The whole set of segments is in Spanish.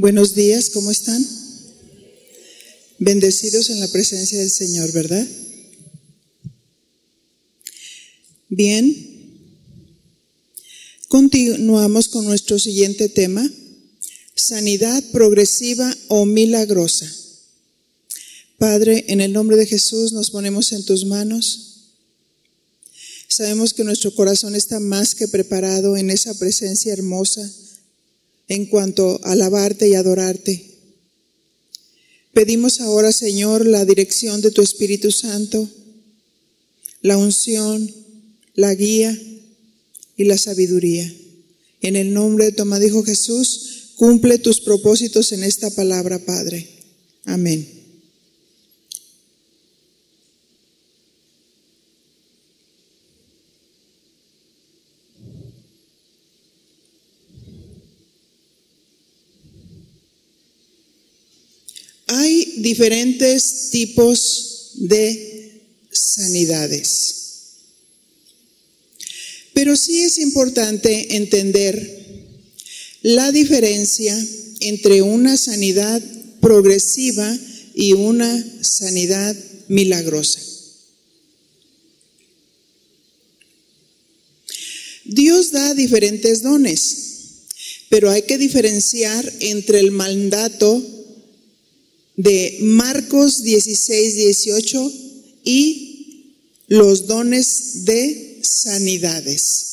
Buenos días, ¿cómo están? Bendecidos en la presencia del Señor, ¿verdad? Bien. Continuamos con nuestro siguiente tema, sanidad progresiva o milagrosa. Padre, en el nombre de Jesús nos ponemos en tus manos. Sabemos que nuestro corazón está más que preparado en esa presencia hermosa en cuanto a alabarte y adorarte. Pedimos ahora, Señor, la dirección de tu Espíritu Santo, la unción, la guía y la sabiduría. En el nombre de tu amado Hijo Jesús, cumple tus propósitos en esta palabra, Padre. Amén. Diferentes tipos de sanidades. Pero sí es importante entender la diferencia entre una sanidad progresiva y una sanidad milagrosa. Dios da diferentes dones, pero hay que diferenciar entre el mandato de Marcos 16, 18 y los dones de sanidades.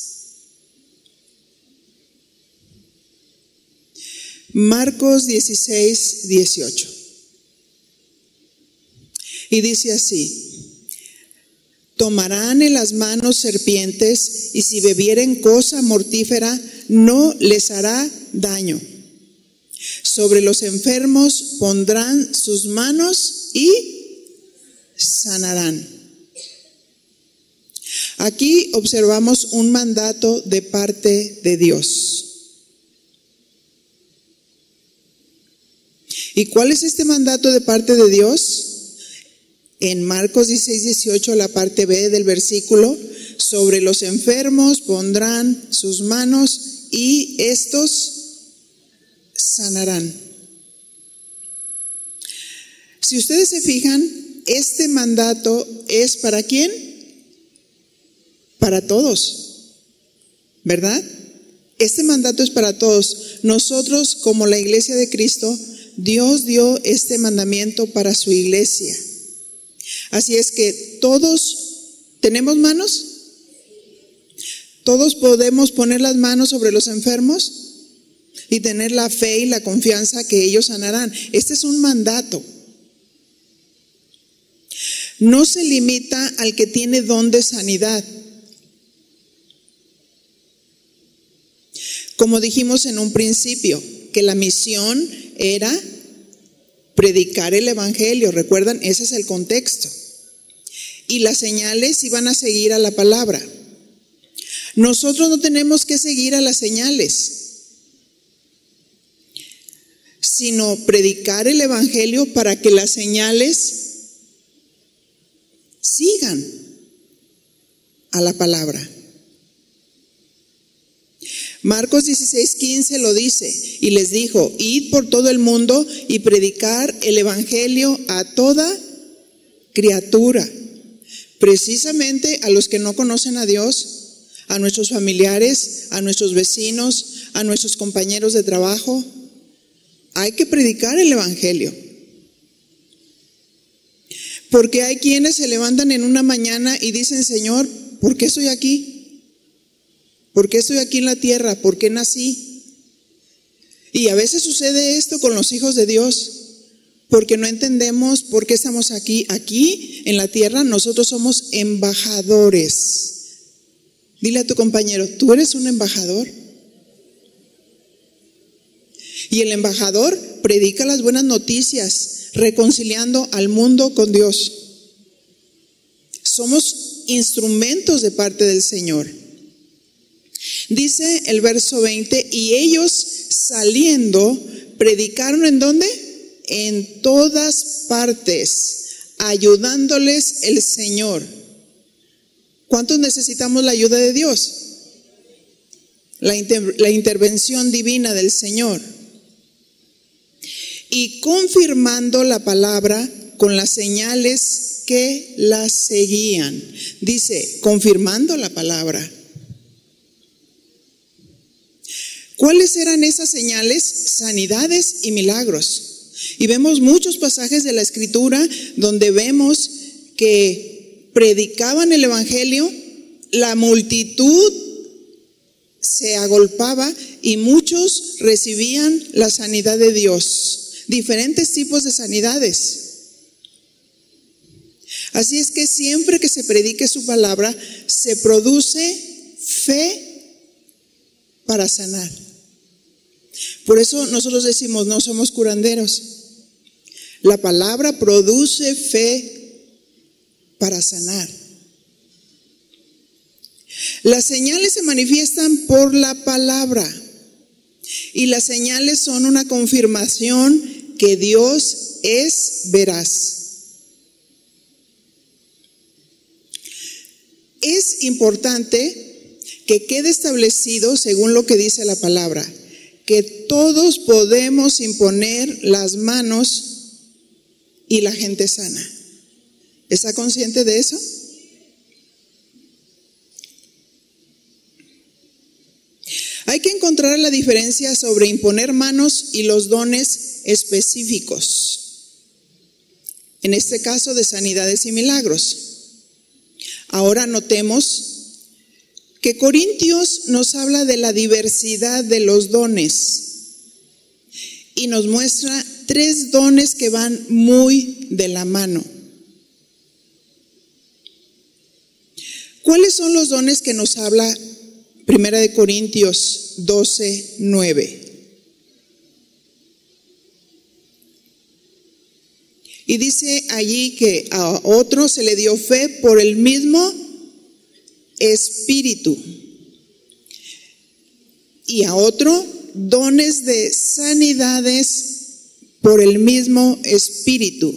Marcos 16, 18. Y dice así, tomarán en las manos serpientes y si bebieren cosa mortífera no les hará daño sobre los enfermos pondrán sus manos y sanarán. Aquí observamos un mandato de parte de Dios. ¿Y cuál es este mandato de parte de Dios? En Marcos 16, 18, la parte B del versículo, sobre los enfermos pondrán sus manos y estos sanarán. Si ustedes se fijan, este mandato es para quién? Para todos, ¿verdad? Este mandato es para todos. Nosotros, como la iglesia de Cristo, Dios dio este mandamiento para su iglesia. Así es que todos tenemos manos. Todos podemos poner las manos sobre los enfermos y tener la fe y la confianza que ellos sanarán. Este es un mandato. No se limita al que tiene don de sanidad. Como dijimos en un principio, que la misión era predicar el Evangelio. Recuerdan, ese es el contexto. Y las señales iban a seguir a la palabra. Nosotros no tenemos que seguir a las señales sino predicar el Evangelio para que las señales sigan a la palabra. Marcos 16, 15 lo dice y les dijo, id por todo el mundo y predicar el Evangelio a toda criatura, precisamente a los que no conocen a Dios, a nuestros familiares, a nuestros vecinos, a nuestros compañeros de trabajo, hay que predicar el Evangelio. Porque hay quienes se levantan en una mañana y dicen, Señor, ¿por qué estoy aquí? ¿Por qué estoy aquí en la tierra? ¿Por qué nací? Y a veces sucede esto con los hijos de Dios, porque no entendemos por qué estamos aquí. Aquí en la tierra nosotros somos embajadores. Dile a tu compañero, ¿tú eres un embajador? Y el embajador predica las buenas noticias, reconciliando al mundo con Dios. Somos instrumentos de parte del Señor. Dice el verso 20, y ellos saliendo, predicaron en dónde? En todas partes, ayudándoles el Señor. ¿Cuántos necesitamos la ayuda de Dios? La, la intervención divina del Señor. Y confirmando la palabra con las señales que las seguían. Dice, confirmando la palabra. ¿Cuáles eran esas señales? Sanidades y milagros. Y vemos muchos pasajes de la escritura donde vemos que predicaban el Evangelio, la multitud se agolpaba y muchos recibían la sanidad de Dios, diferentes tipos de sanidades. Así es que siempre que se predique su palabra, se produce fe para sanar. Por eso nosotros decimos, no somos curanderos. La palabra produce fe para sanar. Las señales se manifiestan por la palabra y las señales son una confirmación que Dios es veraz. Es importante que quede establecido, según lo que dice la palabra, que todos podemos imponer las manos y la gente sana. ¿Está consciente de eso? Hay que encontrar la diferencia sobre imponer manos y los dones específicos. En este caso de sanidades y milagros. Ahora notemos que Corintios nos habla de la diversidad de los dones y nos muestra tres dones que van muy de la mano. ¿Cuáles son los dones que nos habla Primera de Corintios 12, 9? Y dice allí que a otro se le dio fe por el mismo espíritu. Y a otro, dones de sanidades por el mismo espíritu.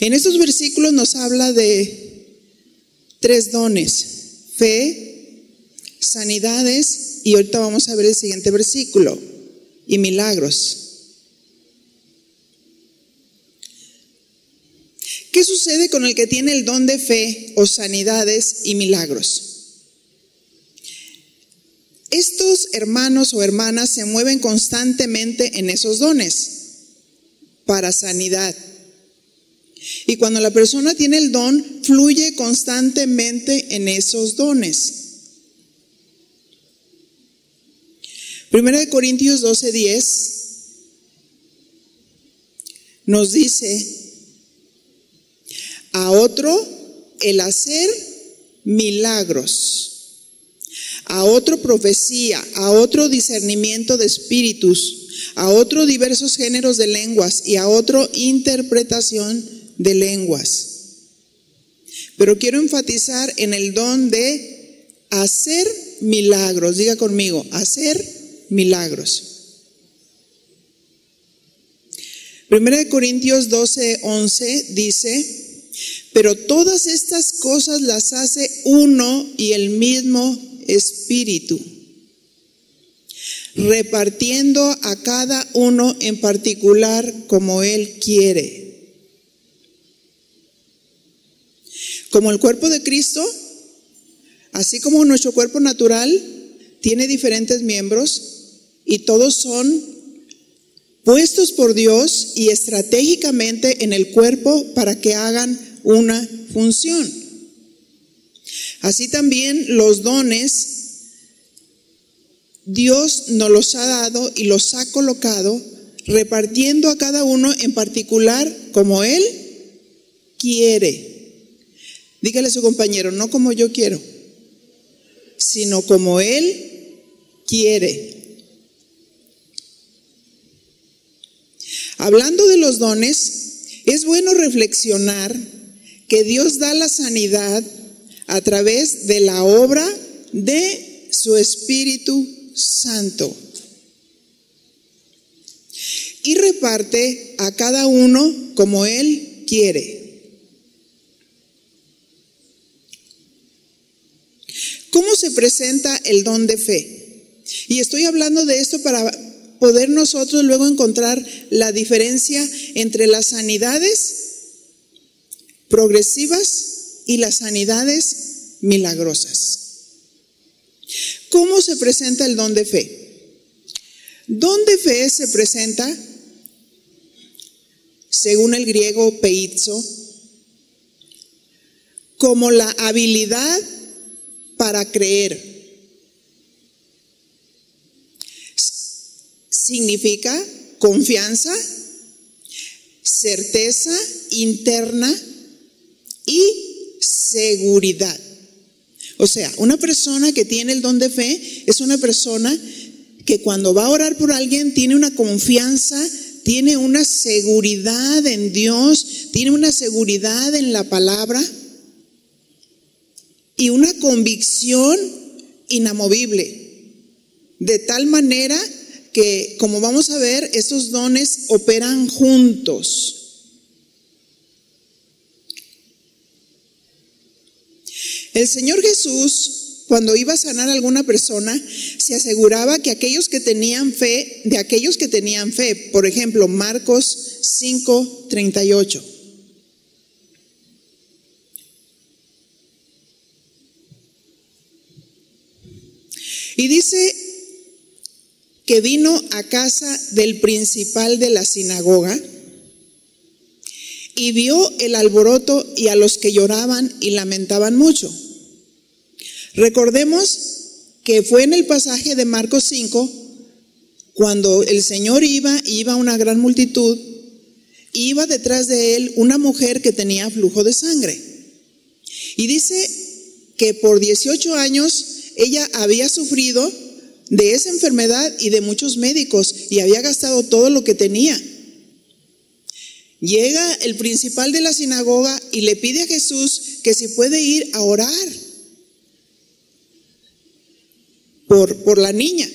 En estos versículos nos habla de tres dones, fe, sanidades y ahorita vamos a ver el siguiente versículo, y milagros. ¿Qué sucede con el que tiene el don de fe o sanidades y milagros? Estos hermanos o hermanas se mueven constantemente en esos dones para sanidad. Y cuando la persona tiene el don, fluye constantemente en esos dones. Primera de Corintios 12:10 nos dice, a otro el hacer milagros, a otro profecía, a otro discernimiento de espíritus, a otro diversos géneros de lenguas y a otro interpretación de lenguas. Pero quiero enfatizar en el don de hacer milagros. Diga conmigo, hacer milagros. Primera de Corintios 12, 11 dice, pero todas estas cosas las hace uno y el mismo Espíritu, repartiendo a cada uno en particular como Él quiere. Como el cuerpo de Cristo, así como nuestro cuerpo natural tiene diferentes miembros y todos son puestos por Dios y estratégicamente en el cuerpo para que hagan una función. Así también los dones Dios nos los ha dado y los ha colocado repartiendo a cada uno en particular como Él quiere. Dígale a su compañero, no como yo quiero, sino como Él quiere. Hablando de los dones, es bueno reflexionar que Dios da la sanidad a través de la obra de su Espíritu Santo. Y reparte a cada uno como Él quiere. ¿Cómo se presenta el don de fe? Y estoy hablando de esto para poder nosotros luego encontrar la diferencia entre las sanidades progresivas y las sanidades milagrosas. ¿Cómo se presenta el don de fe? Don de fe se presenta, según el griego peizo, como la habilidad para creer. Significa confianza, certeza interna y seguridad. O sea, una persona que tiene el don de fe es una persona que cuando va a orar por alguien tiene una confianza, tiene una seguridad en Dios, tiene una seguridad en la palabra y una convicción inamovible. De tal manera que, como vamos a ver, estos dones operan juntos. El Señor Jesús, cuando iba a sanar a alguna persona, se aseguraba que aquellos que tenían fe, de aquellos que tenían fe, por ejemplo, Marcos 5, 38. Y dice que vino a casa del principal de la sinagoga y vio el alboroto y a los que lloraban y lamentaban mucho. Recordemos que fue en el pasaje de Marcos 5, cuando el Señor iba, iba una gran multitud, iba detrás de él una mujer que tenía flujo de sangre. Y dice que por 18 años ella había sufrido de esa enfermedad y de muchos médicos y había gastado todo lo que tenía. Llega el principal de la sinagoga y le pide a Jesús que si puede ir a orar por, por la niña.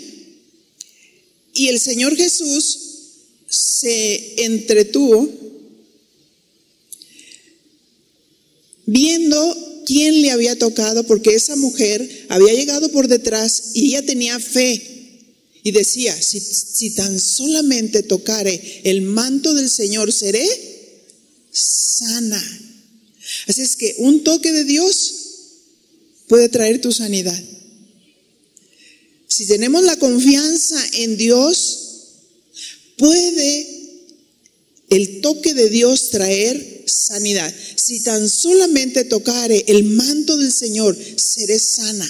Y el Señor Jesús se entretuvo viendo quién le había tocado, porque esa mujer había llegado por detrás y ella tenía fe. Y decía, si, si tan solamente tocare el manto del Señor, seré sana. Así es que un toque de Dios puede traer tu sanidad. Si tenemos la confianza en Dios, puede el toque de Dios traer sanidad. Si tan solamente tocare el manto del Señor, seré sana.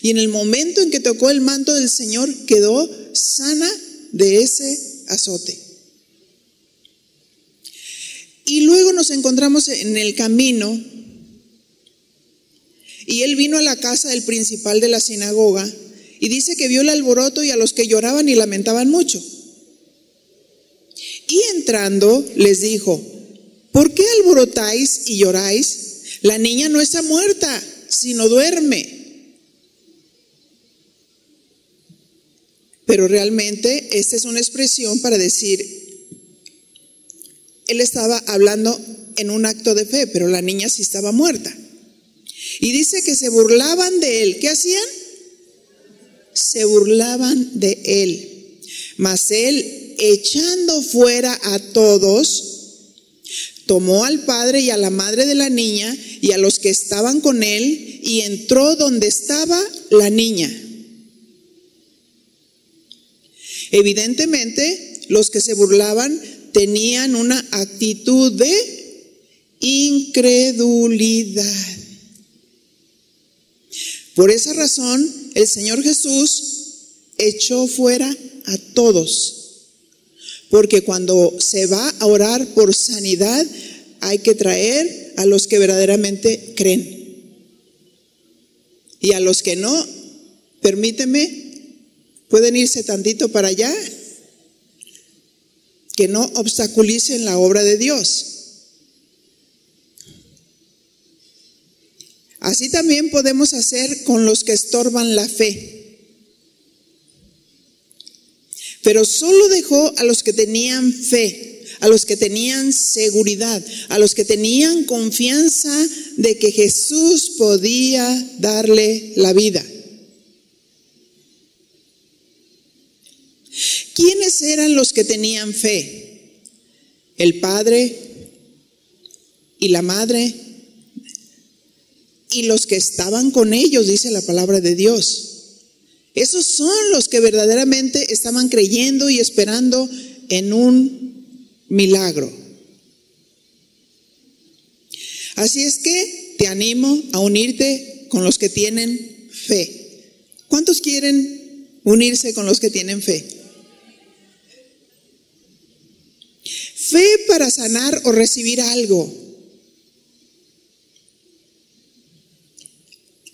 Y en el momento en que tocó el manto del Señor, quedó sana de ese azote. Y luego nos encontramos en el camino y él vino a la casa del principal de la sinagoga y dice que vio el alboroto y a los que lloraban y lamentaban mucho. Y entrando les dijo, ¿por qué alborotáis y lloráis? La niña no está muerta, sino duerme. Pero realmente esta es una expresión para decir, él estaba hablando en un acto de fe, pero la niña sí estaba muerta. Y dice que se burlaban de él. ¿Qué hacían? Se burlaban de él. Mas él echando fuera a todos, tomó al padre y a la madre de la niña y a los que estaban con él y entró donde estaba la niña. Evidentemente, los que se burlaban tenían una actitud de incredulidad. Por esa razón, el Señor Jesús echó fuera a todos porque cuando se va a orar por sanidad, hay que traer a los que verdaderamente creen. Y a los que no, permíteme, pueden irse tantito para allá, que no obstaculicen la obra de Dios. Así también podemos hacer con los que estorban la fe. Pero solo dejó a los que tenían fe, a los que tenían seguridad, a los que tenían confianza de que Jesús podía darle la vida. ¿Quiénes ¿quiénes eran los que tenían fe? El padre y la madre y los que estaban con ellos, dice la palabra de Dios. Esos son los que verdaderamente estaban creyendo y esperando en un milagro. Así es que te animo a unirte con los que tienen fe. ¿Cuántos quieren unirse con los que tienen fe? Fe para sanar o recibir algo.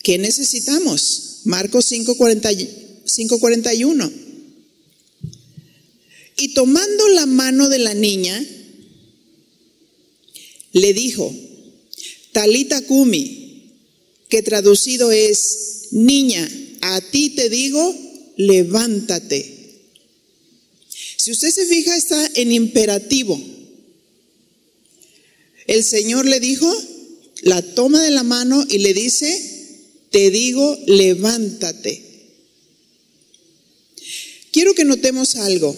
¿Qué necesitamos? Marcos 5:41. Y tomando la mano de la niña, le dijo, Talita Kumi, que traducido es, niña, a ti te digo, levántate. Si usted se fija, está en imperativo. El Señor le dijo, la toma de la mano y le dice, te digo, levántate. Quiero que notemos algo.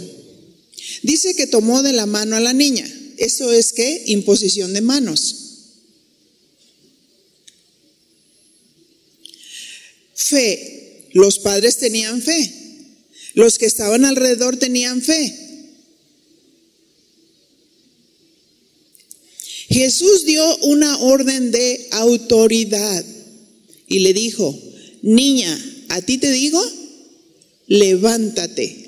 Dice que tomó de la mano a la niña. Eso es que imposición de manos. Fe. Los padres tenían fe. Los que estaban alrededor tenían fe. Jesús dio una orden de autoridad y le dijo, niña, a ti te digo, levántate.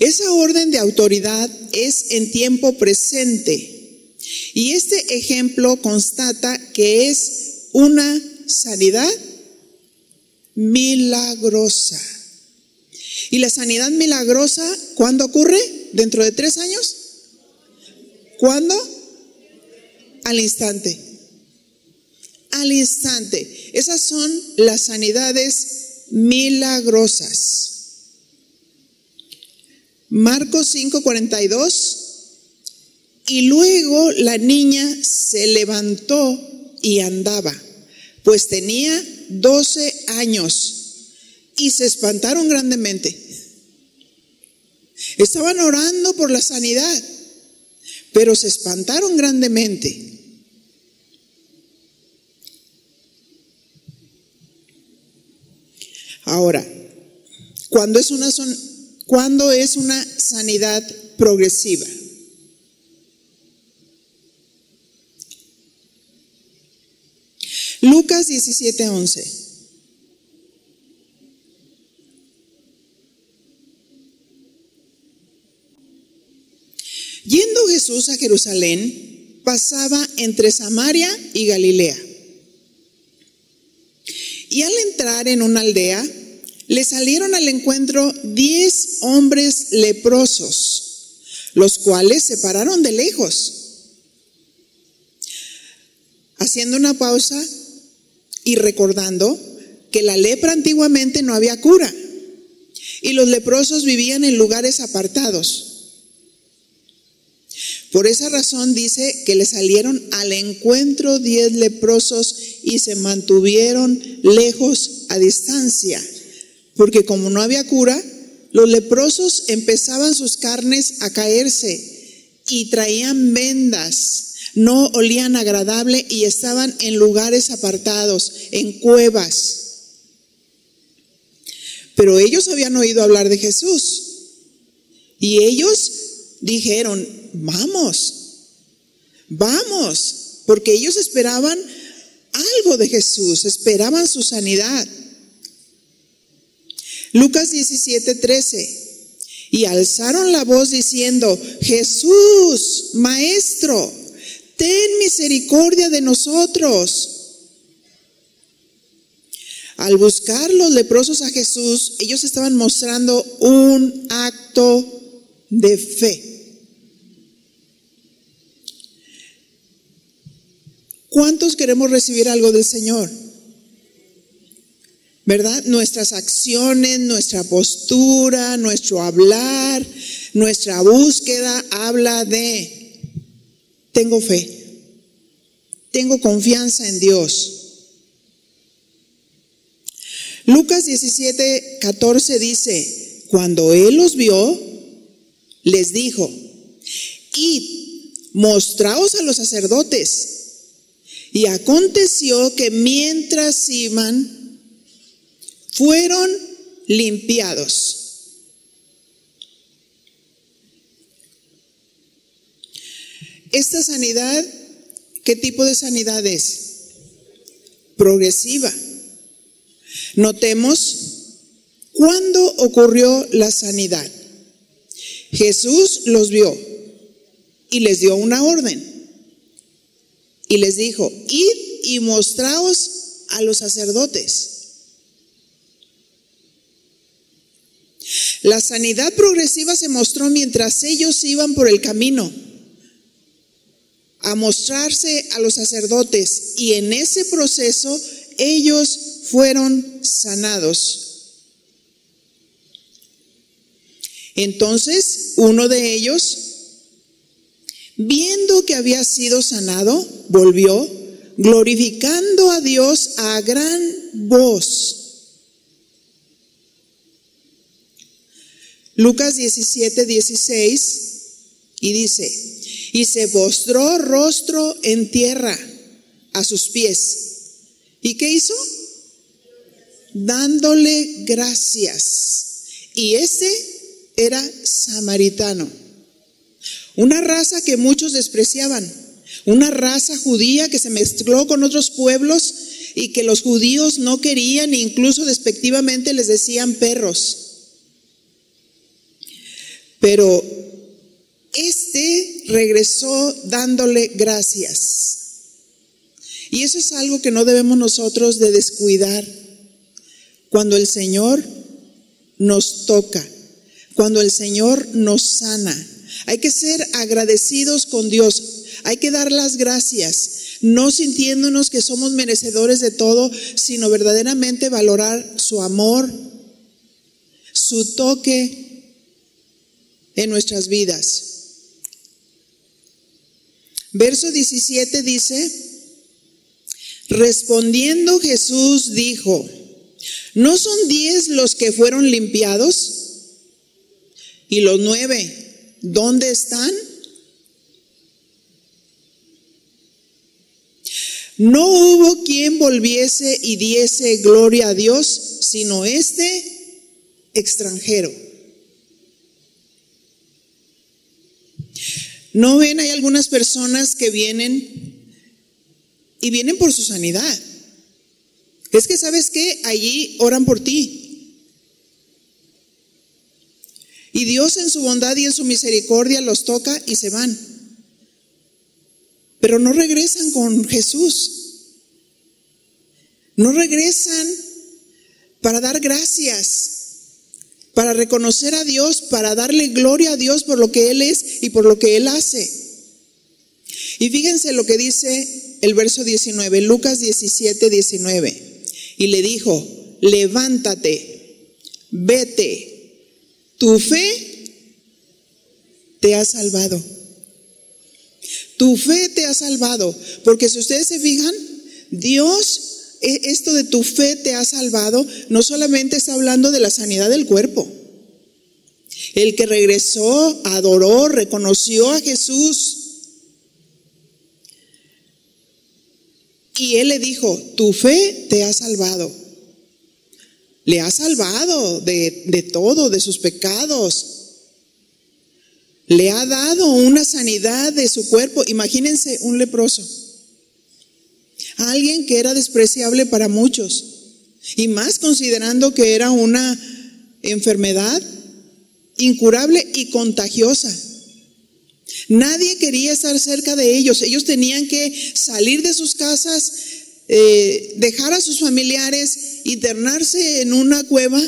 Esa orden de autoridad es en tiempo presente. Y este ejemplo constata que es una sanidad milagrosa. ¿Y la sanidad milagrosa cuándo ocurre? ¿Dentro de tres años? ¿Cuándo? Al instante al instante. Esas son las sanidades milagrosas. Marcos 5:42. Y luego la niña se levantó y andaba, pues tenía 12 años. Y se espantaron grandemente. Estaban orando por la sanidad, pero se espantaron grandemente. Ahora, cuando es una, es una sanidad progresiva? Lucas 17:11. Yendo Jesús a Jerusalén, pasaba entre Samaria y Galilea. Y al entrar en una aldea, le salieron al encuentro diez hombres leprosos, los cuales se pararon de lejos. Haciendo una pausa y recordando que la lepra antiguamente no había cura y los leprosos vivían en lugares apartados. Por esa razón dice que le salieron al encuentro diez leprosos y se mantuvieron lejos a distancia porque como no había cura, los leprosos empezaban sus carnes a caerse y traían vendas, no olían agradable y estaban en lugares apartados, en cuevas. Pero ellos habían oído hablar de Jesús y ellos dijeron, vamos, vamos, porque ellos esperaban algo de Jesús, esperaban su sanidad. Lucas 17, 13. Y alzaron la voz diciendo, Jesús, Maestro, ten misericordia de nosotros. Al buscar los leprosos a Jesús, ellos estaban mostrando un acto de fe. ¿Cuántos queremos recibir algo del Señor? ¿verdad? Nuestras acciones, nuestra postura, nuestro hablar, nuestra búsqueda habla de, tengo fe, tengo confianza en Dios. Lucas 17, 14 dice, cuando él los vio, les dijo, id, mostraos a los sacerdotes. Y aconteció que mientras iban, fueron limpiados. Esta sanidad, ¿qué tipo de sanidad es? Progresiva. Notemos cuándo ocurrió la sanidad. Jesús los vio y les dio una orden. Y les dijo, id y mostraos a los sacerdotes. La sanidad progresiva se mostró mientras ellos iban por el camino a mostrarse a los sacerdotes y en ese proceso ellos fueron sanados. Entonces uno de ellos, viendo que había sido sanado, volvió glorificando a Dios a gran voz. Lucas 17, 16, y dice, y se postró rostro en tierra a sus pies. ¿Y qué hizo? Dándole gracias. Y ese era samaritano. Una raza que muchos despreciaban. Una raza judía que se mezcló con otros pueblos y que los judíos no querían e incluso despectivamente les decían perros. Pero este regresó dándole gracias. Y eso es algo que no debemos nosotros de descuidar. Cuando el Señor nos toca, cuando el Señor nos sana, hay que ser agradecidos con Dios, hay que dar las gracias, no sintiéndonos que somos merecedores de todo, sino verdaderamente valorar su amor, su toque en nuestras vidas. Verso 17 dice, respondiendo Jesús dijo, ¿no son diez los que fueron limpiados? ¿Y los nueve, dónde están? No hubo quien volviese y diese gloria a Dios, sino este extranjero. ¿No ven? Hay algunas personas que vienen y vienen por su sanidad. Es que, ¿sabes qué? Allí oran por ti. Y Dios en su bondad y en su misericordia los toca y se van. Pero no regresan con Jesús. No regresan para dar gracias para reconocer a Dios, para darle gloria a Dios por lo que Él es y por lo que Él hace. Y fíjense lo que dice el verso 19, Lucas 17, 19. Y le dijo, levántate, vete, tu fe te ha salvado. Tu fe te ha salvado. Porque si ustedes se fijan, Dios e, esto de tu fe te ha salvado, no solamente está hablando de la sanidad del cuerpo. El que regresó, adoró, reconoció a Jesús. Y él le dijo, tu fe te ha salvado. Le ha salvado de, de todo, de sus pecados. Le ha dado una sanidad de su cuerpo. Imagínense un leproso alguien que era despreciable para muchos, y más considerando que era una enfermedad incurable y contagiosa. Nadie quería estar cerca de ellos, ellos tenían que salir de sus casas, eh, dejar a sus familiares, internarse en una cueva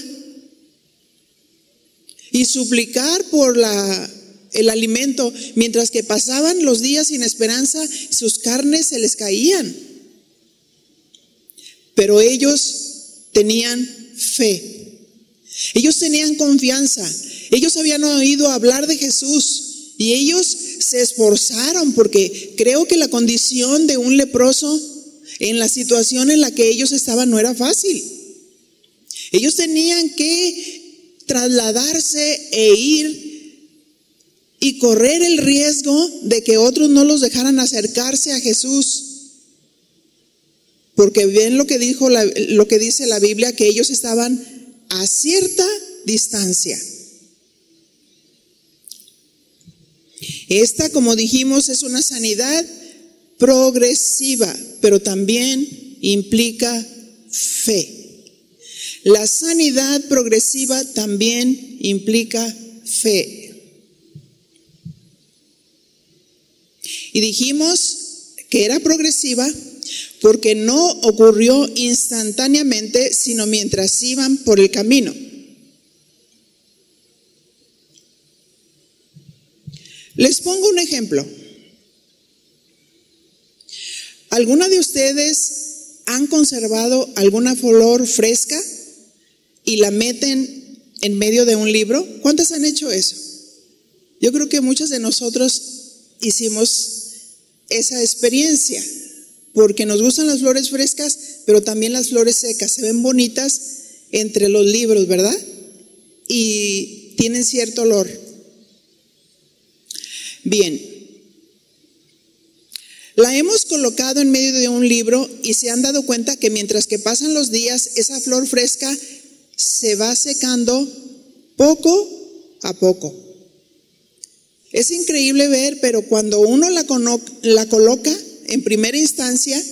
y suplicar por la, el alimento, mientras que pasaban los días sin esperanza, sus carnes se les caían. Pero ellos tenían fe. Ellos tenían confianza. Ellos habían oído hablar de Jesús y ellos se esforzaron porque creo que la condición de un leproso en la situación en la que ellos estaban no era fácil. Ellos tenían que trasladarse e ir y correr el riesgo de que otros no los dejaran acercarse a Jesús. Porque ven lo que dijo lo que dice la Biblia que ellos estaban a cierta distancia. Esta, como dijimos, es una sanidad progresiva, pero también implica fe. La sanidad progresiva también implica fe. Y dijimos que era progresiva porque no ocurrió instantáneamente, sino mientras iban por el camino. Les pongo un ejemplo. ¿Alguna de ustedes han conservado alguna flor fresca y la meten en medio de un libro? ¿Cuántas han hecho eso? Yo creo que muchos de nosotros hicimos esa experiencia, porque nos gustan las flores frescas, pero también las flores secas, se ven bonitas entre los libros, ¿verdad? Y tienen cierto olor. Bien, la hemos colocado en medio de un libro y se han dado cuenta que mientras que pasan los días, esa flor fresca se va secando poco a poco. Es increíble ver, pero cuando uno la, la coloca en primera instancia,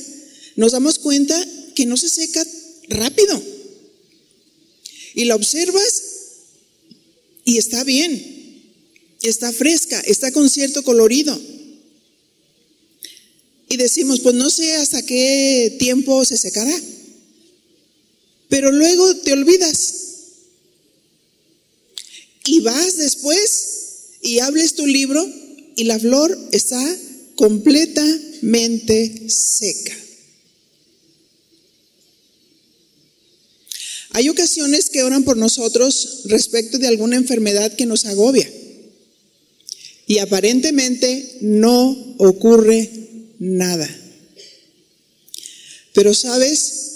nos damos cuenta que no se seca rápido. Y la observas y está bien, está fresca, está con cierto colorido. Y decimos, pues no sé hasta qué tiempo se secará. Pero luego te olvidas. Y vas después y hables tu libro y la flor está completamente seca. Hay ocasiones que oran por nosotros respecto de alguna enfermedad que nos agobia. Y aparentemente no ocurre nada. Pero sabes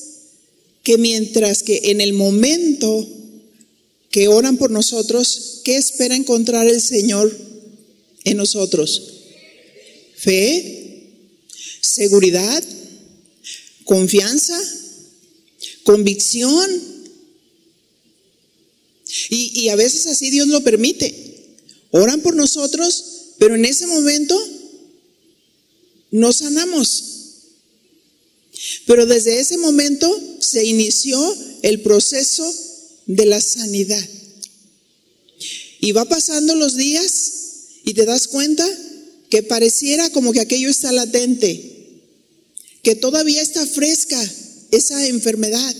que mientras que en el momento que oran por nosotros, ¿qué espera encontrar el Señor en nosotros? Fe, seguridad, confianza, convicción. Y, y, a veces así Dios lo permite. Oran por nosotros, pero en ese momento no sanamos. Pero desde ese momento se inició el proceso de la sanidad. Y va pasando los días y te das cuenta que pareciera como que aquello está latente, que todavía está fresca esa enfermedad.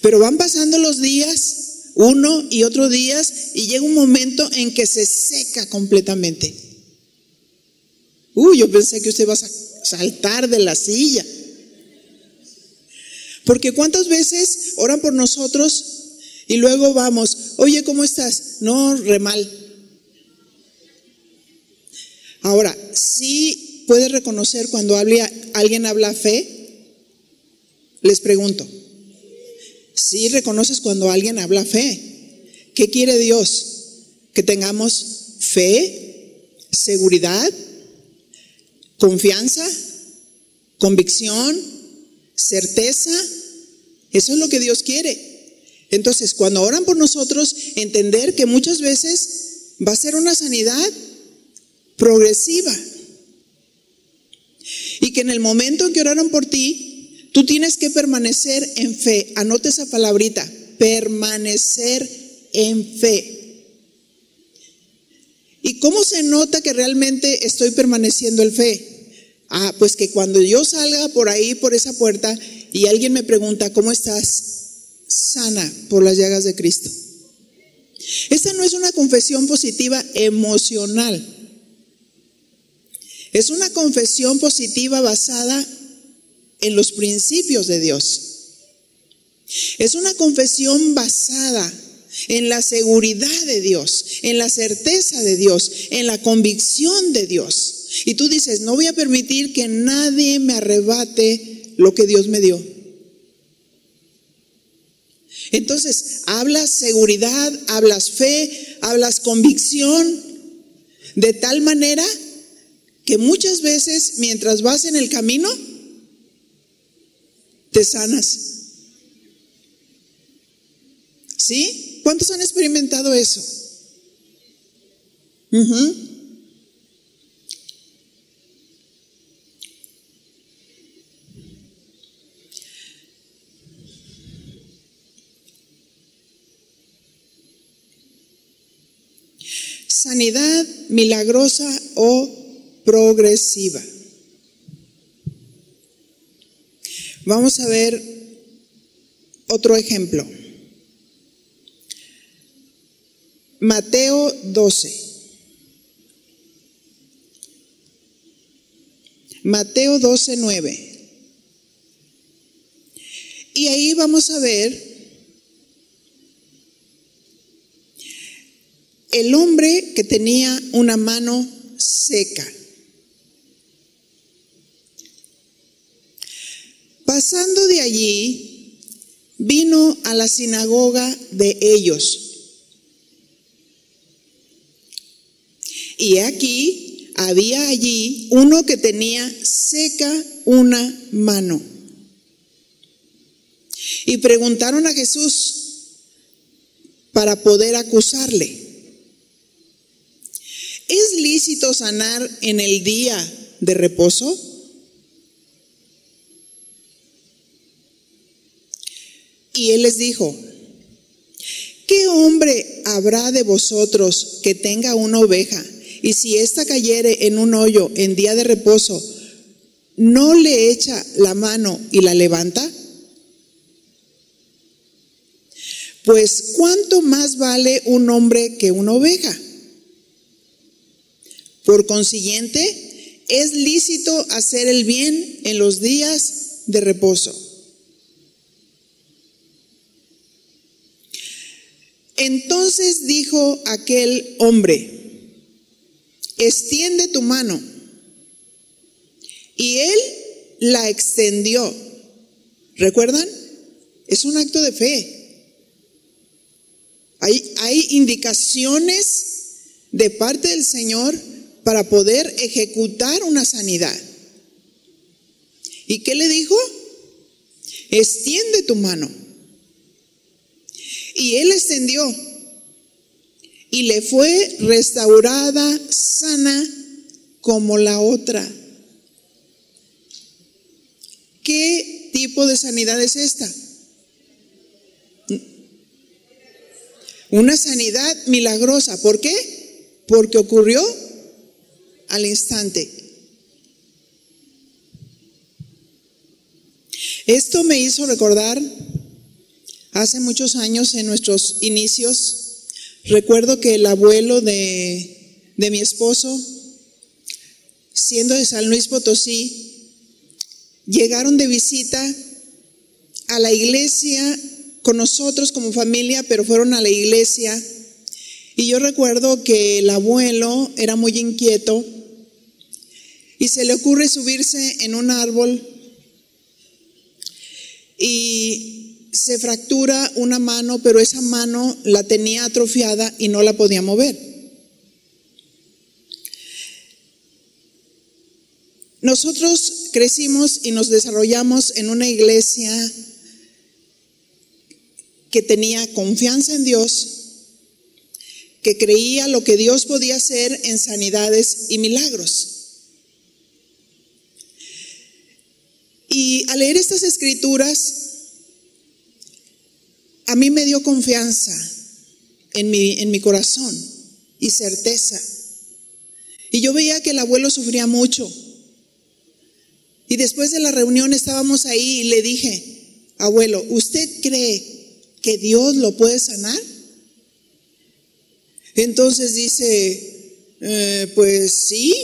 Pero van pasando los días, uno y otro días, y llega un momento en que se seca completamente. Uy, yo pensé que usted va a saltar de la silla. Porque cuántas veces oran por nosotros y luego vamos, oye, ¿cómo estás? No, re mal. Ahora, sí puede reconocer cuando alguien habla fe, les pregunto, sí reconoces cuando alguien habla fe. ¿Qué quiere Dios? Que tengamos fe, seguridad, Confianza, convicción, certeza. Eso es lo que Dios quiere. Entonces, cuando oran por nosotros, entender que muchas veces va a ser una sanidad progresiva. Y que en el momento en que oraron por ti, tú tienes que permanecer en fe. Anote esa palabrita, permanecer en fe. ¿Y cómo se nota que realmente estoy permaneciendo en fe? Ah, pues que cuando yo salga por ahí, por esa puerta, y alguien me pregunta, ¿cómo estás? Sana por las llagas de Cristo. Esta no es una confesión positiva emocional. Es una confesión positiva basada en los principios de Dios. Es una confesión basada en la seguridad de Dios, en la certeza de Dios, en la convicción de Dios. Y tú dices, no voy a permitir que nadie me arrebate lo que Dios me dio. Entonces, hablas seguridad, hablas fe, hablas convicción, de tal manera que muchas veces mientras vas en el camino, te sanas. ¿Sí? ¿Cuántos han experimentado eso? Sanidad milagrosa o progresiva. Vamos a ver otro ejemplo. Mateo 12. Mateo 12, 9. Y ahí vamos a ver el hombre que tenía una mano seca. Pasando de allí, vino a la sinagoga de ellos. Y aquí había allí uno que tenía seca una mano. Y preguntaron a Jesús para poder acusarle. ¿Es lícito sanar en el día de reposo? Y él les dijo, ¿qué hombre habrá de vosotros que tenga una oveja y si ésta cayere en un hoyo en día de reposo, no le echa la mano y la levanta? Pues ¿cuánto más vale un hombre que una oveja? Por consiguiente, es lícito hacer el bien en los días de reposo. Entonces dijo aquel hombre, extiende tu mano. Y él la extendió. ¿Recuerdan? Es un acto de fe. Hay, indicaciones de parte del Señor para poder ejecutar una sanidad. ¿Y qué le dijo? Extiende tu mano. Y él extendió y le fue restaurada sana como la otra. ¿Qué tipo de sanidad es esta? Una sanidad milagrosa. ¿Por qué? Porque ocurrió al instante. Esto me hizo recordar hace muchos años en nuestros inicios, recuerdo que el abuelo de, de mi esposo, siendo de San Luis Potosí, llegaron de visita a la iglesia con nosotros como familia, pero fueron a la iglesia. Y yo recuerdo que el abuelo era muy inquieto y se le ocurre subirse en un árbol y se fractura una mano, pero esa mano la tenía atrofiada y no la podía mover. Nosotros crecimos y nos desarrollamos en una iglesia que tenía confianza en Dios, que creía lo que Dios podía hacer en sanidades y milagros. Y al leer estas escrituras, a mí me dio confianza en mi, en mi corazón y certeza. Y yo veía que el abuelo sufría mucho. Y después de la reunión estábamos ahí y le dije, abuelo, ¿usted cree que Dios lo puede sanar? Entonces dice, eh, pues sí,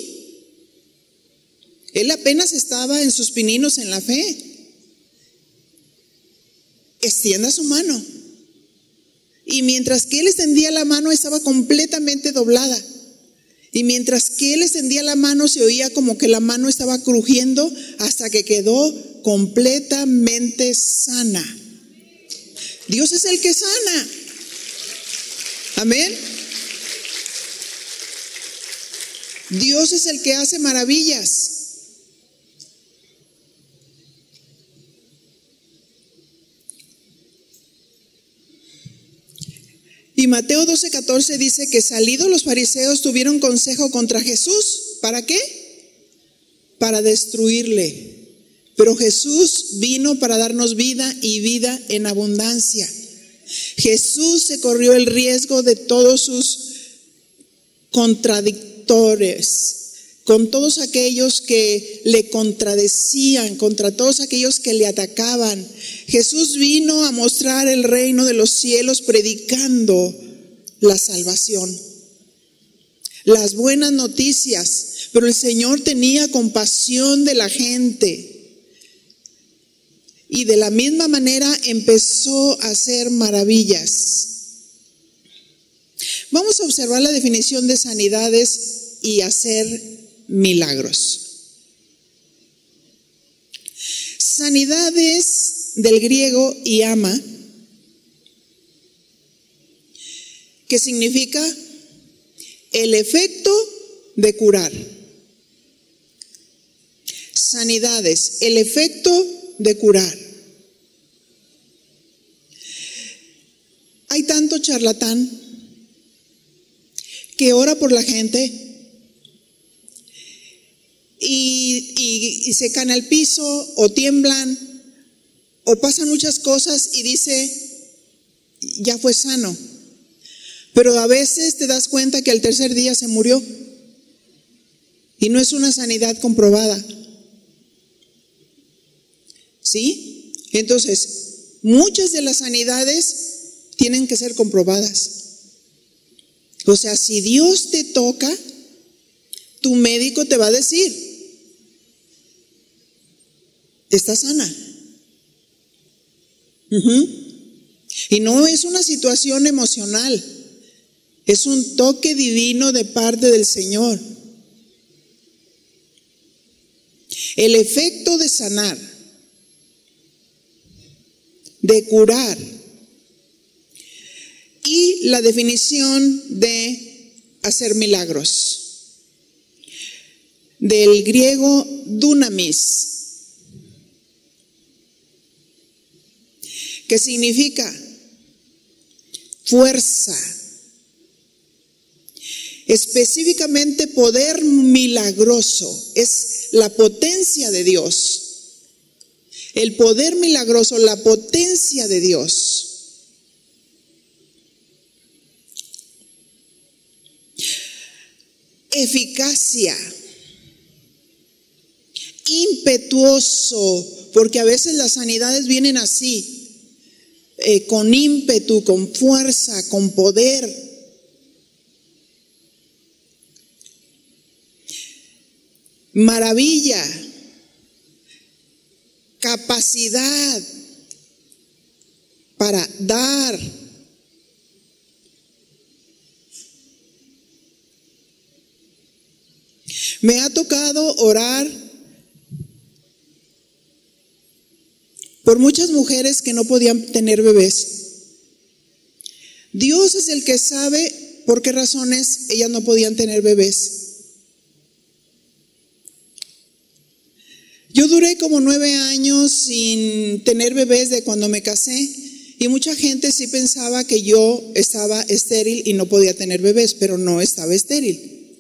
él apenas estaba en sus pininos en la fe. Extienda su mano. Y mientras que él extendía la mano estaba completamente doblada. Y mientras que él extendía la mano se oía como que la mano estaba crujiendo hasta que quedó completamente sana. Dios es el que sana. Amén. Dios es el que hace maravillas. Y Mateo 12:14 dice que salidos los fariseos tuvieron consejo contra Jesús. ¿Para qué? Para destruirle. Pero Jesús vino para darnos vida y vida en abundancia. Jesús se corrió el riesgo de todos sus contradictores, con todos aquellos que le contradecían, contra todos aquellos que le atacaban. Jesús vino a mostrar el reino de los cielos predicando la salvación, las buenas noticias, pero el Señor tenía compasión de la gente. Y de la misma manera empezó a hacer maravillas. Vamos a observar la definición de sanidades y hacer milagros. Sanidades del griego y ama, que significa el efecto de curar. Sanidades, el efecto de curar. Hay tanto charlatán que ora por la gente y, se caen al piso o tiemblan o pasan muchas cosas y dice, ya fue sano. Pero a veces te das cuenta que al tercer día se murió y no es una sanidad comprobada. ¿Sí? Entonces, muchas de las sanidades tienen que ser comprobadas. O sea, si Dios te toca, tu médico te va a decir, está sana. Y no es una situación emocional, es un toque divino de parte del Señor. El efecto de sanar, de curar y la definición de hacer milagros. Del griego dunamis, ¿Qué significa fuerza, específicamente poder milagroso, es la potencia de Dios. El poder milagroso, la potencia de Dios. Eficacia, impetuoso, porque a veces las sanidades vienen así, eh, con ímpetu, con fuerza, con poder. Maravilla, capacidad para dar. Me ha tocado orar por muchas mujeres que no podían tener bebés. Dios es el que sabe por qué razones ellas no podían tener bebés. Yo duré como nueve años sin tener bebés de cuando me casé y mucha gente sí pensaba que yo estaba estéril y no podía tener bebés, pero no estaba estéril.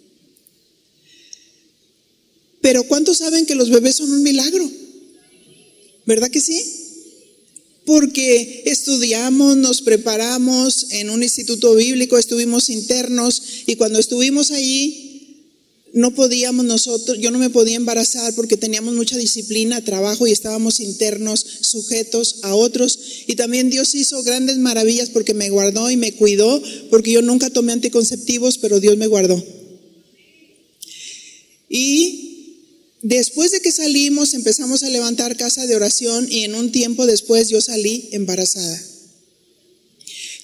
Pero ¿cuántos saben que los bebés son un milagro? ¿Verdad que sí? Porque estudiamos, nos preparamos en un instituto bíblico, estuvimos internos y cuando estuvimos allí no podíamos nosotros, yo no me podía embarazar porque teníamos mucha disciplina, trabajo y estábamos internos, sujetos a otros. Y también Dios hizo grandes maravillas porque me guardó y me cuidó, porque yo nunca tomé anticonceptivos, pero Dios me guardó. Y Después de que salimos, empezamos a levantar casa de oración y en un tiempo después yo salí embarazada.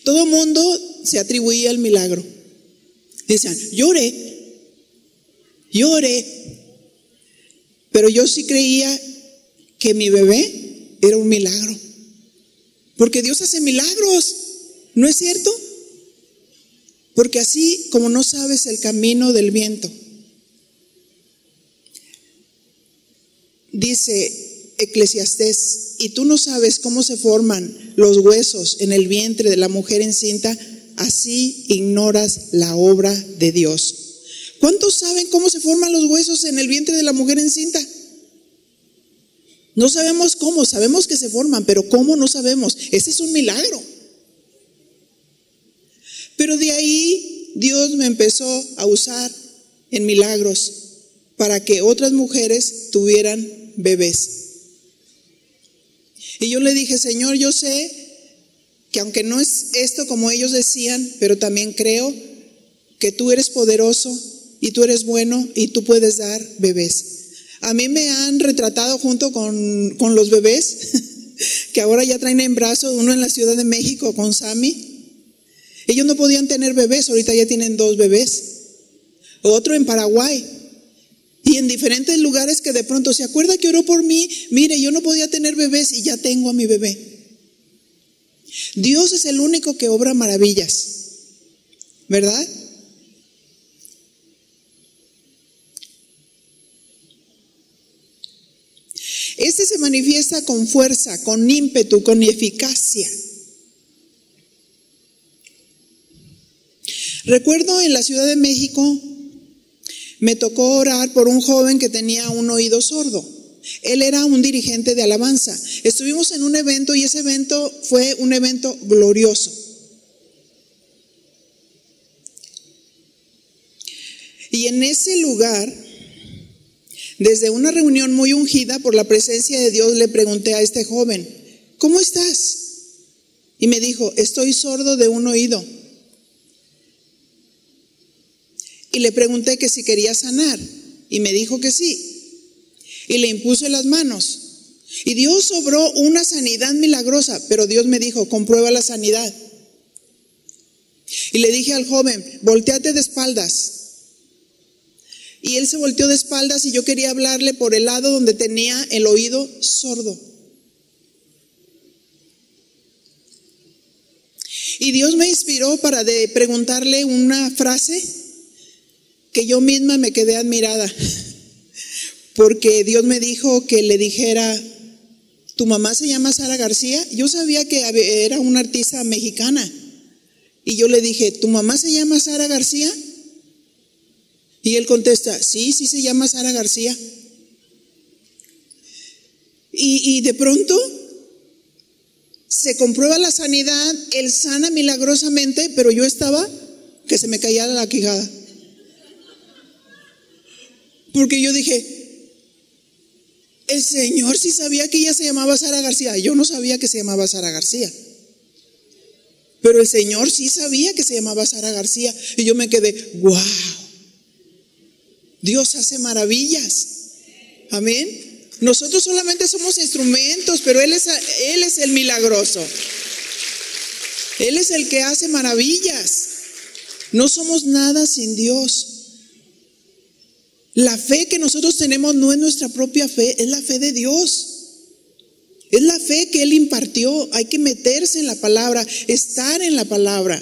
Todo mundo se atribuía el milagro. Decían, lloré, lloré. Pero yo sí creía que mi bebé era un milagro. Porque Dios hace milagros, ¿no es cierto? Porque así como no sabes el camino del viento, dice Eclesiastés, y tú no sabes cómo se forman los huesos en el vientre de la mujer encinta, así ignoras la obra de Dios. ¿Cuántos saben cómo se forman los huesos en el vientre de la mujer encinta? No sabemos cómo, sabemos que se forman, pero cómo no sabemos. Ese es un milagro. Pero de ahí Dios me empezó a usar en milagros para que otras mujeres tuvieran bebés. Y yo le dije, Señor, yo sé que aunque no es esto como ellos decían, pero también creo que tú eres poderoso y tú eres bueno y tú puedes dar bebés. A mí me han retratado junto con, los bebés, que ahora ya traen en brazos, uno en la Ciudad de México con Sammy. Ellos no podían tener bebés, ahorita ya tienen dos bebés. Otro en Paraguay. Y en diferentes lugares que de pronto se acuerda que oró por mí. Mire, yo no podía tener bebés y ya tengo a mi bebé. Dios es el único que obra maravillas. ¿Verdad? Este se manifiesta con fuerza, con ímpetu, con eficacia. Recuerdo en la Ciudad de México, me tocó orar por un joven que tenía un oído sordo. Él era un dirigente de alabanza. Estuvimos en un evento y ese evento fue un evento glorioso. Y en ese lugar desde una reunión muy ungida por la presencia de Dios le pregunté a este joven, ¿cómo estás? Y me dijo, estoy sordo de un oído. Y le pregunté que si quería sanar. Y me dijo que sí. Y le impuse las manos. Y Dios obró una sanidad milagrosa, pero Dios me dijo, comprueba la sanidad. Y le dije al joven, volteate de espaldas. Y él se volteó de espaldas y yo quería hablarle por el lado donde tenía el oído sordo. Y Dios me inspiró para de preguntarle una frase yo misma me quedé admirada, porque Dios me dijo que le dijera, ¿tu mamá se llama Sara García? Yo sabía que era una artista mexicana. Y yo le dije, ¿tu mamá se llama Sara García? Y él contesta, sí, sí se llama Sara García. Y, de pronto se comprueba la sanidad, él sana milagrosamente, pero yo estaba que se me caía la quijada. Porque yo dije, el Señor sí sabía que ella se llamaba Sara García. Yo no sabía que se llamaba Sara García. Pero el Señor sí sabía que se llamaba Sara García. Y yo me quedé, wow. Dios hace maravillas. Amén. Nosotros solamente somos instrumentos, pero Él es, Él es el milagroso. Él es el que hace maravillas. No somos nada sin Dios. La fe que nosotros tenemos no es nuestra propia fe, es la fe de Dios. Es la fe que Él impartió. Hay que meterse en la palabra, estar en la palabra,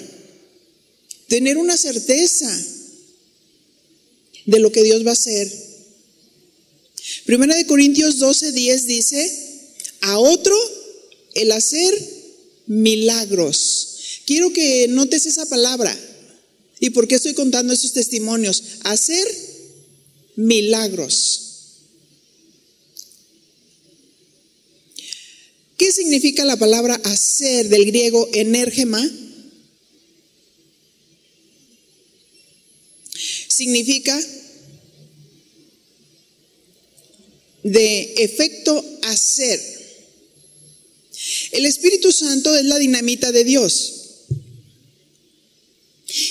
tener una certeza de lo que Dios va a hacer. Primera de Corintios 12, 10 dice, a otro el hacer milagros. Quiero que notes esa palabra. ¿Y por qué estoy contando esos testimonios? Hacer milagros. ¿Qué significa la palabra hacer del griego enérgema? Significa de efecto hacer. El Espíritu Santo es la dinamita de Dios.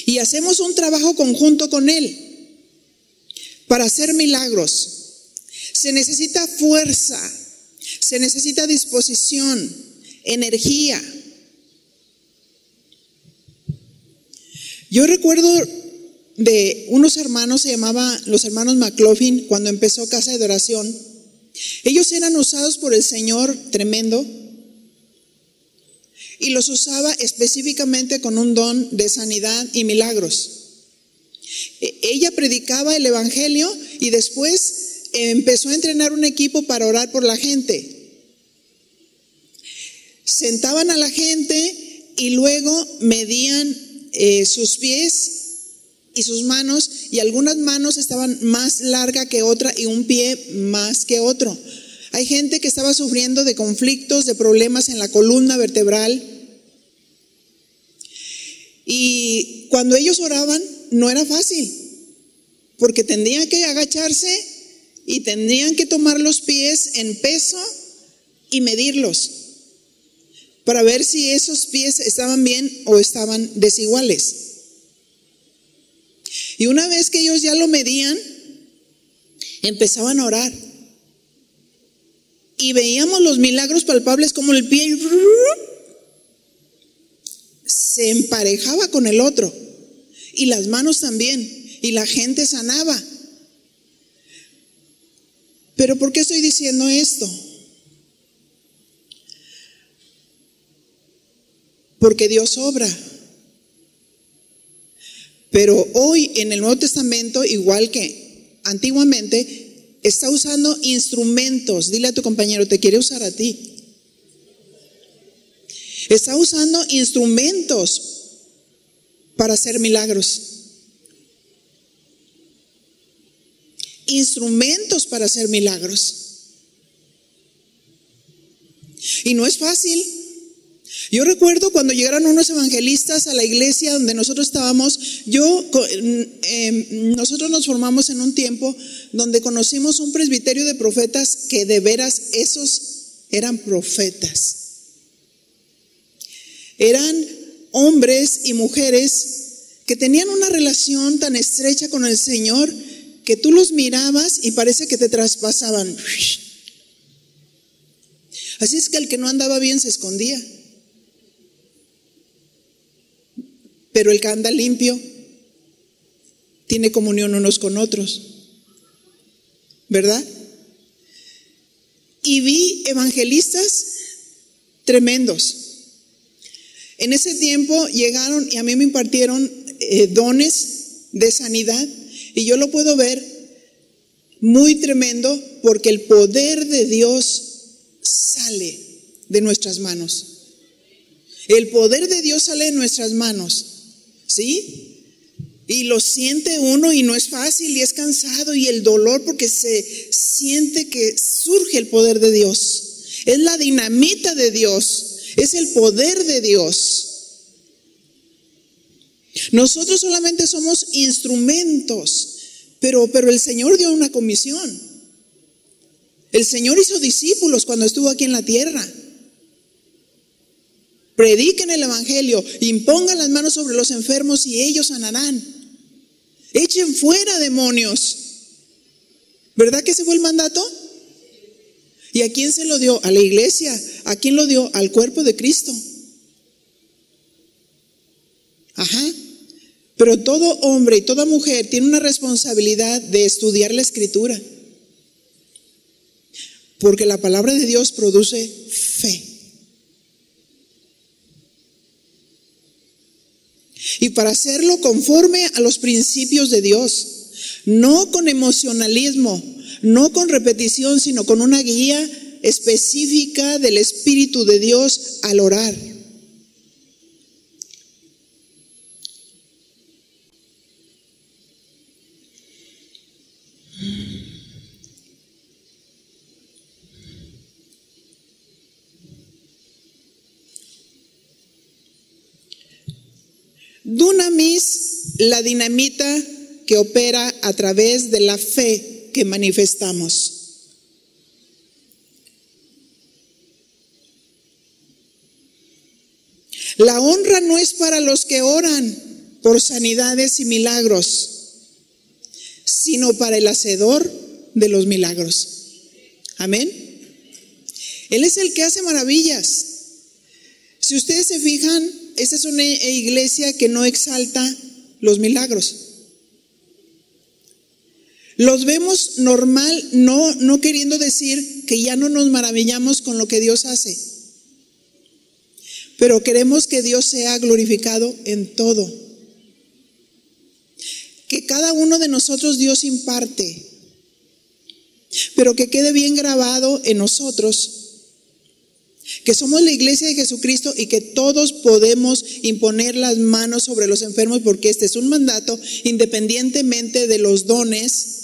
Y hacemos un trabajo conjunto con Él para hacer milagros. Se necesita fuerza, se necesita disposición, energía. Yo recuerdo de unos hermanos, se llamaba los hermanos McLaughlin, cuando empezó Casa de Oración ellos eran usados por el Señor tremendo. y los usaba específicamente con un don de sanidad y milagros. E, ella predicaba el Evangelio y después empezó a entrenar un equipo para orar por la gente. Sentaban a la gente y luego medían eh, sus pies y sus manos y algunas manos estaban más largas que otra y un pie más que otro. Hay gente que estaba sufriendo de conflictos, de problemas en la columna vertebral. Y cuando ellos oraban no era fácil, porque tendrían que agacharse y tendrían que tomar los pies en peso y medirlos para ver si esos pies estaban bien o estaban desiguales. Y una vez que ellos ya lo medían, empezaban a orar. Y veíamos los milagros palpables como el pie se emparejaba con el otro. Y las manos también. Y la gente sanaba. Pero ¿por qué estoy diciendo esto? Porque Dios obra. Pero hoy en el Nuevo Testamento, igual que antiguamente, está usando instrumentos. Dile a tu compañero, te quiere usar a ti. Está usando instrumentos para hacer milagros. Instrumentos para hacer milagros. Y no es fácil. Yo recuerdo cuando llegaron unos evangelistas a la iglesia donde nosotros estábamos, yo, em, nosotros nos formamos en un tiempo donde conocimos un presbiterio de profetas que de veras esos eran profetas. Eran hombres y mujeres que tenían una relación tan estrecha con el Señor que tú los mirabas y parece que te traspasaban. Así es que el que no andaba bien se escondía. Pero el que anda limpio tiene comunión unos con otros. ¿Verdad? Y vi evangelistas tremendos. En ese tiempo llegaron y a mí me impartieron eh, dones de sanidad y yo lo puedo ver muy tremendo porque el poder de Dios sale de nuestras manos. El poder de Dios sale de nuestras manos. ¿Sí? Y lo siente uno y no es fácil y es cansado y el dolor porque se siente que surge el poder de Dios. Es la dinamita de Dios, es el poder de Dios. Nosotros solamente somos instrumentos, pero, pero el Señor dio una comisión. El Señor hizo discípulos cuando estuvo aquí en la tierra. Prediquen el Evangelio, impongan las manos sobre los enfermos y ellos sanarán. Echen fuera demonios. ¿Verdad que ese fue el mandato? ¿Y a quién se lo dio? A la iglesia. ¿A quién lo dio? Al cuerpo de Cristo. Ajá. Pero todo hombre y toda mujer tiene una responsabilidad de estudiar la escritura. Porque la palabra de Dios produce fe. y para hacerlo conforme a los principios de Dios, no con emocionalismo, no con repetición, sino con una guía específica del Espíritu de Dios al orar. Dunamis, la dinamita que opera a través de la fe que manifestamos. La honra no es para los que oran por sanidades y milagros, sino para el hacedor de los milagros. Amén. Él es el que hace maravillas. Si ustedes se fijan, esta es una iglesia que no exalta los milagros. Los vemos normal, no, no queriendo decir que ya no nos maravillamos con lo que Dios hace. Pero queremos que Dios sea glorificado en todo. Que cada uno de nosotros Dios imparte, pero que quede bien grabado en nosotros que somos la iglesia de Jesucristo y que todos podemos imponer las manos sobre los enfermos porque este es un mandato independientemente de los dones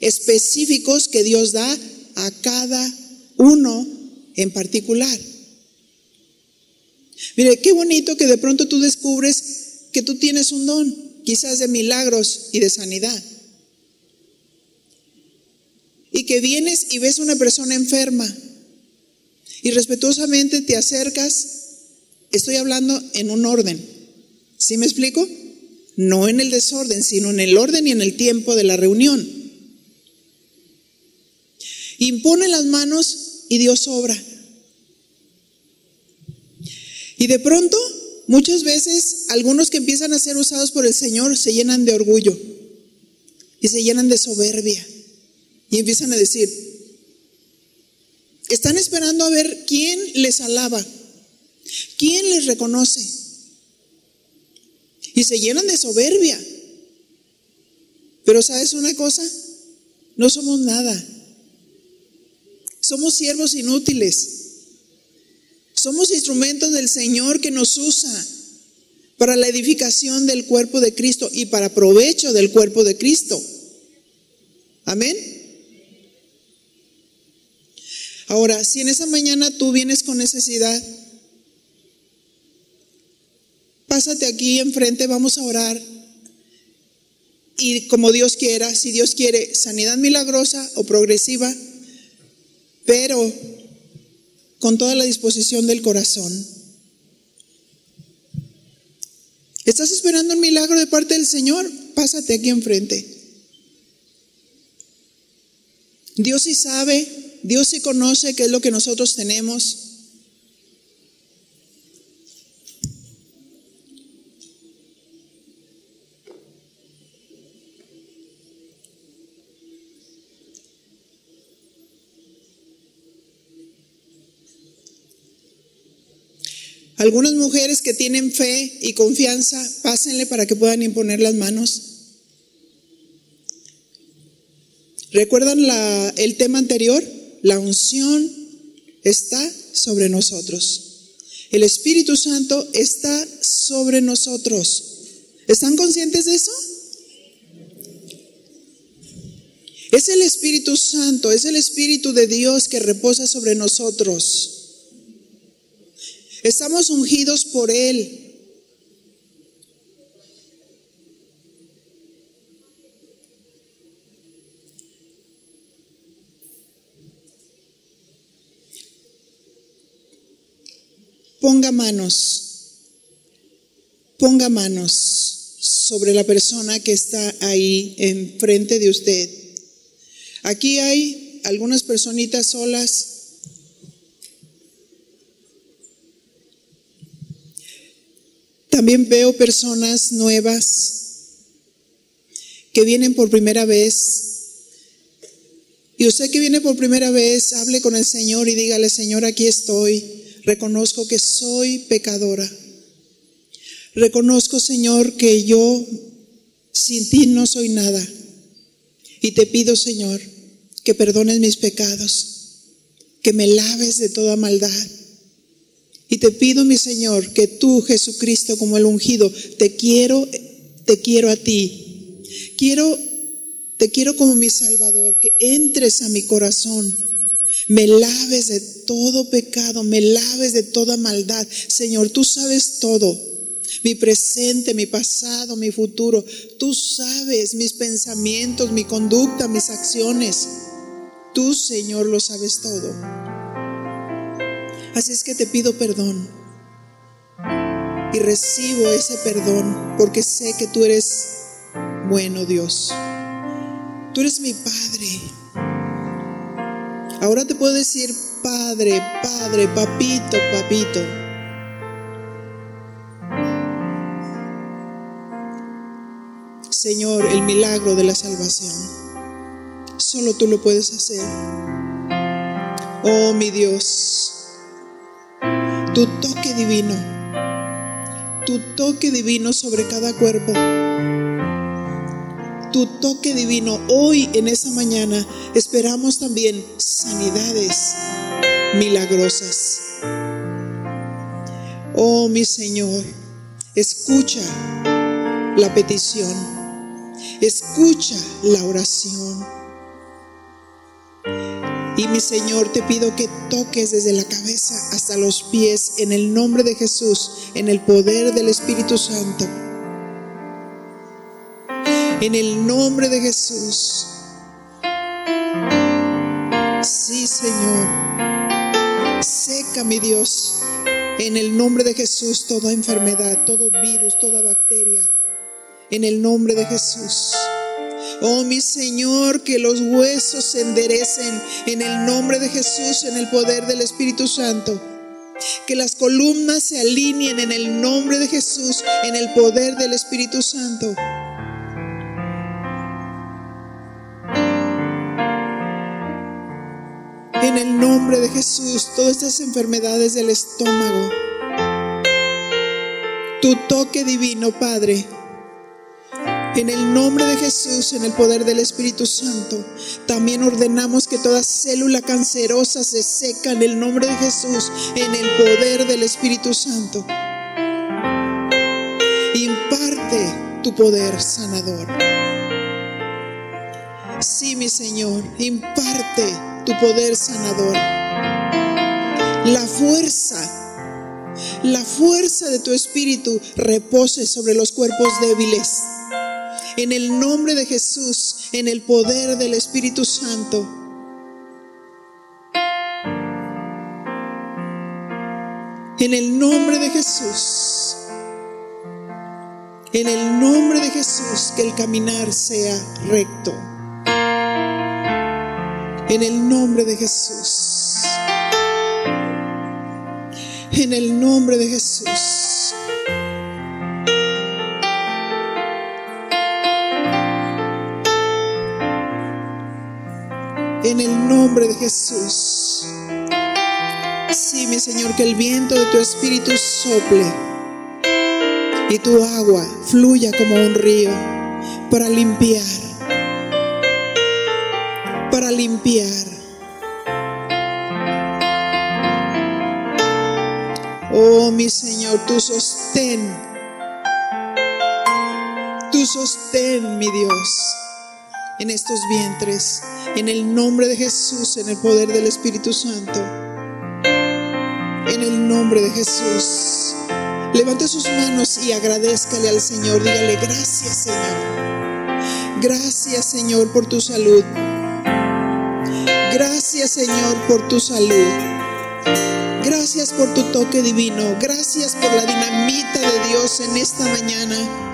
específicos que Dios da a cada uno en particular. Mire, qué bonito que de pronto tú descubres que tú tienes un don, quizás de milagros y de sanidad. Y que vienes y ves a una persona enferma y respetuosamente te acercas, estoy hablando en un orden. ¿Sí me explico? No en el desorden, sino en el orden y en el tiempo de la reunión. Impone las manos y Dios obra. Y de pronto, muchas veces, algunos que empiezan a ser usados por el Señor se llenan de orgullo y se llenan de soberbia y empiezan a decir, están esperando a ver quién les alaba, quién les reconoce. Y se llenan de soberbia. Pero ¿sabes una cosa? No somos nada. Somos siervos inútiles. Somos instrumentos del Señor que nos usa para la edificación del cuerpo de Cristo y para provecho del cuerpo de Cristo. Amén. Ahora, si en esa mañana tú vienes con necesidad, pásate aquí enfrente, vamos a orar. Y como Dios quiera, si Dios quiere, sanidad milagrosa o progresiva, pero con toda la disposición del corazón. ¿Estás esperando un milagro de parte del Señor? Pásate aquí enfrente. Dios sí sabe Dios sí conoce qué es lo que nosotros tenemos. Algunas mujeres que tienen fe y confianza, pásenle para que puedan imponer las manos. ¿Recuerdan el tema anterior? La unción está sobre nosotros. El Espíritu Santo está sobre nosotros. ¿Están conscientes de eso? Es el Espíritu Santo, es el Espíritu de Dios que reposa sobre nosotros. Estamos ungidos por Él. ponga manos, ponga manos sobre la persona que está ahí enfrente de usted. Aquí hay algunas personitas solas. También veo personas nuevas que vienen por primera vez. Y usted que viene por primera vez, hable con el Señor y dígale, Señor, aquí estoy reconozco que soy pecadora. Reconozco, Señor, que yo sin ti no soy nada. Y te pido, Señor, que perdones mis pecados, que me laves de toda maldad. Y te pido, mi Señor, que tú, Jesucristo, como el ungido, te quiero, te quiero a ti. Quiero, te quiero como mi Salvador, que entres a mi corazón me laves de todo pecado, me laves de toda maldad. Señor, tú sabes todo. Mi presente, mi pasado, mi futuro. Tú sabes mis pensamientos, mi conducta, mis acciones. Tú, Señor, lo sabes todo. Así es que te pido perdón. Y recibo ese perdón porque sé que tú eres bueno, Dios. Tú eres mi Padre. Ahora te puedo decir, Padre, Padre, Papito, Papito. Señor, el milagro de la salvación. Solo tú lo puedes hacer. Oh mi Dios, tu toque divino, tu toque divino sobre cada cuerpo, tu toque divino. Hoy en esa mañana esperamos también sanidades milagrosas. Oh mi Señor, escucha la petición, escucha la oración. Y mi Señor, te pido que toques desde la cabeza hasta los pies en el nombre de Jesús, en el poder del Espíritu Santo. En el nombre de Jesús. Sí, Señor. Seca, mi Dios, en el nombre de Jesús toda enfermedad, todo virus, toda bacteria. En el nombre de Jesús. Oh mi Señor, que los huesos se enderecen en el nombre de Jesús, en el poder del Espíritu Santo. Que las columnas se alineen en el nombre de Jesús, en el poder del Espíritu Santo. En el nombre de Jesús, todas estas enfermedades del estómago. Tu toque divino, Padre en el nombre de Jesús, en el poder del Espíritu Santo, también ordenamos que toda célula cancerosa se seca en el nombre de Jesús, en el poder del Espíritu Santo. Imparte tu poder sanador. Sí, mi Señor, imparte tu poder sanador. La fuerza, la fuerza de tu Espíritu repose sobre los cuerpos débiles en el nombre de Jesús, en el poder del Espíritu Santo. En el nombre de Jesús. En el nombre de Jesús, que el caminar sea recto. En el nombre de Jesús. En el nombre de Jesús. En el nombre de Jesús. Sí, mi Señor, que el viento de tu espíritu sople y tu agua fluya como un río para limpiar, para limpiar. Oh, mi Señor, tu sostén, tu sostén, mi Dios, en estos vientres en el nombre de Jesús, en el poder del Espíritu Santo. En el nombre de Jesús. Levante sus manos y agradezcale al Señor. Dígale, gracias Señor. Gracias Señor por tu salud. Gracias Señor por tu salud. Gracias por tu toque divino. Gracias por la dinamita de Dios en esta mañana.